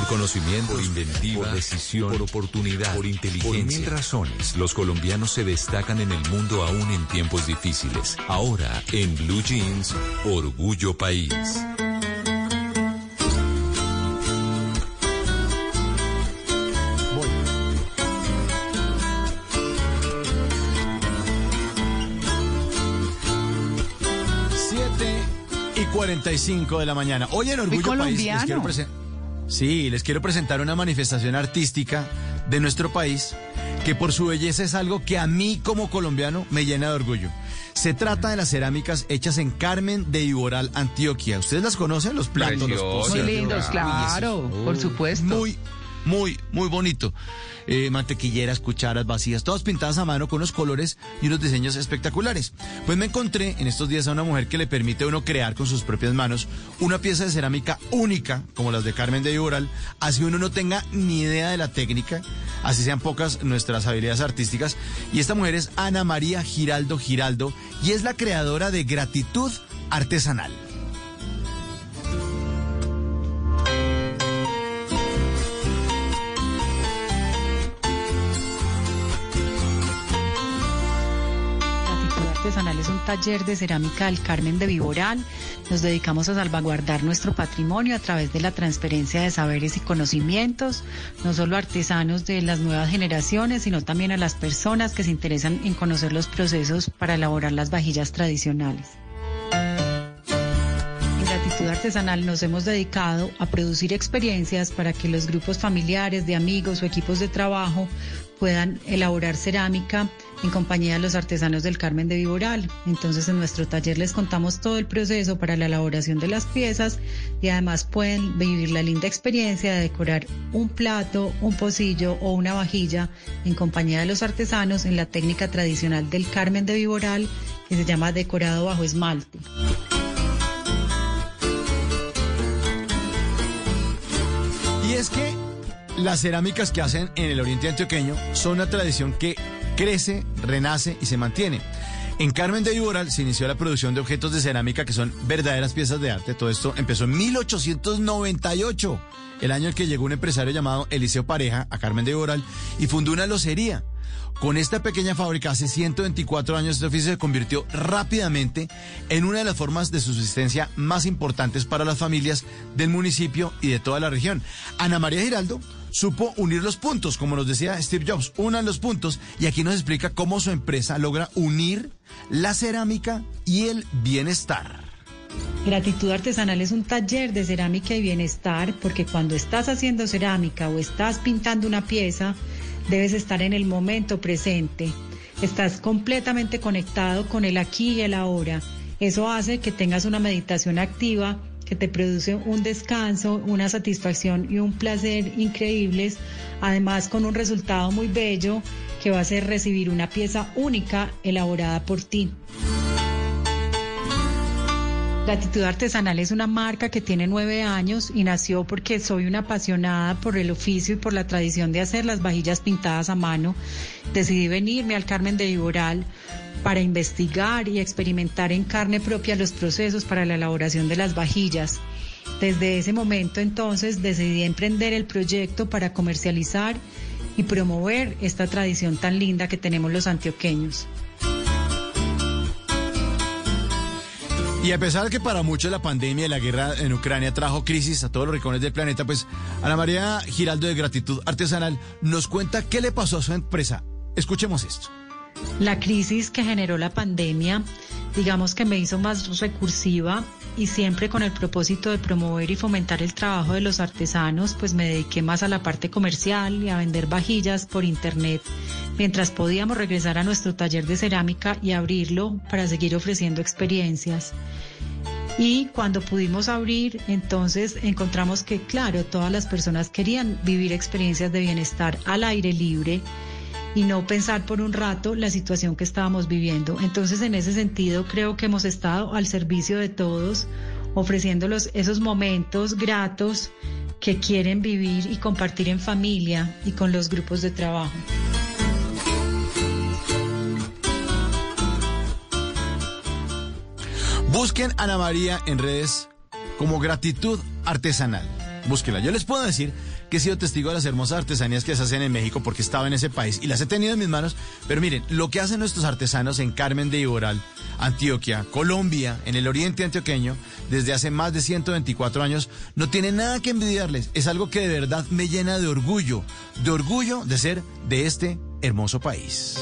Por conocimiento, por inventiva, por decisión, por oportunidad, por inteligencia. Por mil razones, los colombianos se destacan en el mundo aún en tiempos difíciles. Ahora, en Blue Jeans, Orgullo País. Siete y 45 de la mañana. Hoy en Orgullo País les quiero, presen- sí, les quiero presentar una manifestación artística de nuestro país que por su belleza es algo que a mí como colombiano me llena de orgullo. Se trata de las cerámicas hechas en Carmen de Iboral, Antioquia. ¿Ustedes las conocen? Los platos, los pocillos. Muy lindos, claro, por supuesto. Muy, muy, muy bonito. Eh, mantequilleras, cucharas vacías, todas pintadas a mano con unos colores y unos diseños espectaculares. Pues me encontré en estos días a una mujer que le permite a uno crear con sus propias manos una pieza de cerámica única, como las de Carmen de Iboral, así uno no tenga ni idea de la técnica, así sean pocas nuestras habilidades artísticas. Y esta mujer es Ana María Giraldo Giraldo y es la creadora de Gratitud Artesanal. Artesanal es un taller de cerámica del Carmen de Viboral. Nos dedicamos a salvaguardar nuestro patrimonio a través de la transferencia de saberes y conocimientos, no solo a artesanos de las nuevas generaciones, sino también a las personas que se interesan en conocer los procesos para elaborar las vajillas tradicionales. Artesanal nos hemos dedicado a producir experiencias para que los grupos familiares, de amigos o equipos de trabajo puedan elaborar cerámica en compañía de los artesanos del Carmen de Viboral. Entonces en nuestro taller les contamos todo el proceso para la elaboración de las piezas y además pueden vivir la linda experiencia de decorar un plato, un pocillo o una vajilla en compañía de los artesanos en la técnica tradicional del Carmen de Viboral que se llama decorado bajo esmalte. Y es que las cerámicas que hacen en el oriente antioqueño son una tradición que crece, renace y se mantiene. En Carmen de Iboral se inició la producción de objetos de cerámica que son verdaderas piezas de arte. Todo esto empezó en 1898, el año en que llegó un empresario llamado Eliseo Pareja a Carmen de Iboral y fundó una locería. Con esta pequeña fábrica hace 124 años este oficio se convirtió rápidamente en una de las formas de subsistencia más importantes para las familias del municipio y de toda la región. Ana María Giraldo supo unir los puntos, como nos decía Steve Jobs, unan los puntos y aquí nos explica cómo su empresa logra unir la cerámica y el bienestar. Gratitud Artesanal es un taller de cerámica y bienestar porque cuando estás haciendo cerámica o estás pintando una pieza, debes estar en el momento presente. Estás completamente conectado con el aquí y el ahora. Eso hace que tengas una meditación activa que te produce un descanso, una satisfacción y un placer increíbles, además con un resultado muy bello que va a ser recibir una pieza única elaborada por ti. Gratitud Artesanal es una marca que tiene nueve años y nació porque soy una apasionada por el oficio y por la tradición de hacer las vajillas pintadas a mano. Decidí venirme al Carmen de Viboral para investigar y experimentar en carne propia los procesos para la elaboración de las vajillas. Desde ese momento entonces decidí emprender el proyecto para comercializar y promover esta tradición tan linda que tenemos los antioqueños. Y a pesar de que para muchos la pandemia y la guerra en Ucrania trajo crisis a todos los rincones del planeta, pues Ana María Giraldo de Gratitud Artesanal nos cuenta qué le pasó a su empresa. Escuchemos esto. La crisis que generó la pandemia, digamos que me hizo más recursiva y siempre con el propósito de promover y fomentar el trabajo de los artesanos, pues me dediqué más a la parte comercial y a vender vajillas por internet, mientras podíamos regresar a nuestro taller de cerámica y abrirlo para seguir ofreciendo experiencias. Y cuando pudimos abrir, entonces encontramos que, claro, todas las personas querían vivir experiencias de bienestar al aire libre y no pensar por un rato la situación que estábamos viviendo. Entonces, en ese sentido, creo que hemos estado al servicio de todos, ofreciéndolos esos momentos gratos que quieren vivir y compartir en familia y con los grupos de trabajo. Busquen Ana María en redes como Gratitud Artesanal. búsquela. Yo les puedo decir que he sido testigo de las hermosas artesanías que se hacen en México porque estaba en ese país y las he tenido en mis manos. Pero miren, lo que hacen nuestros artesanos en Carmen de Iboral, Antioquia, Colombia, en el oriente antioqueño, desde hace más de 124 años, no tiene nada que envidiarles. Es algo que de verdad me llena de orgullo, de orgullo de ser de este hermoso país.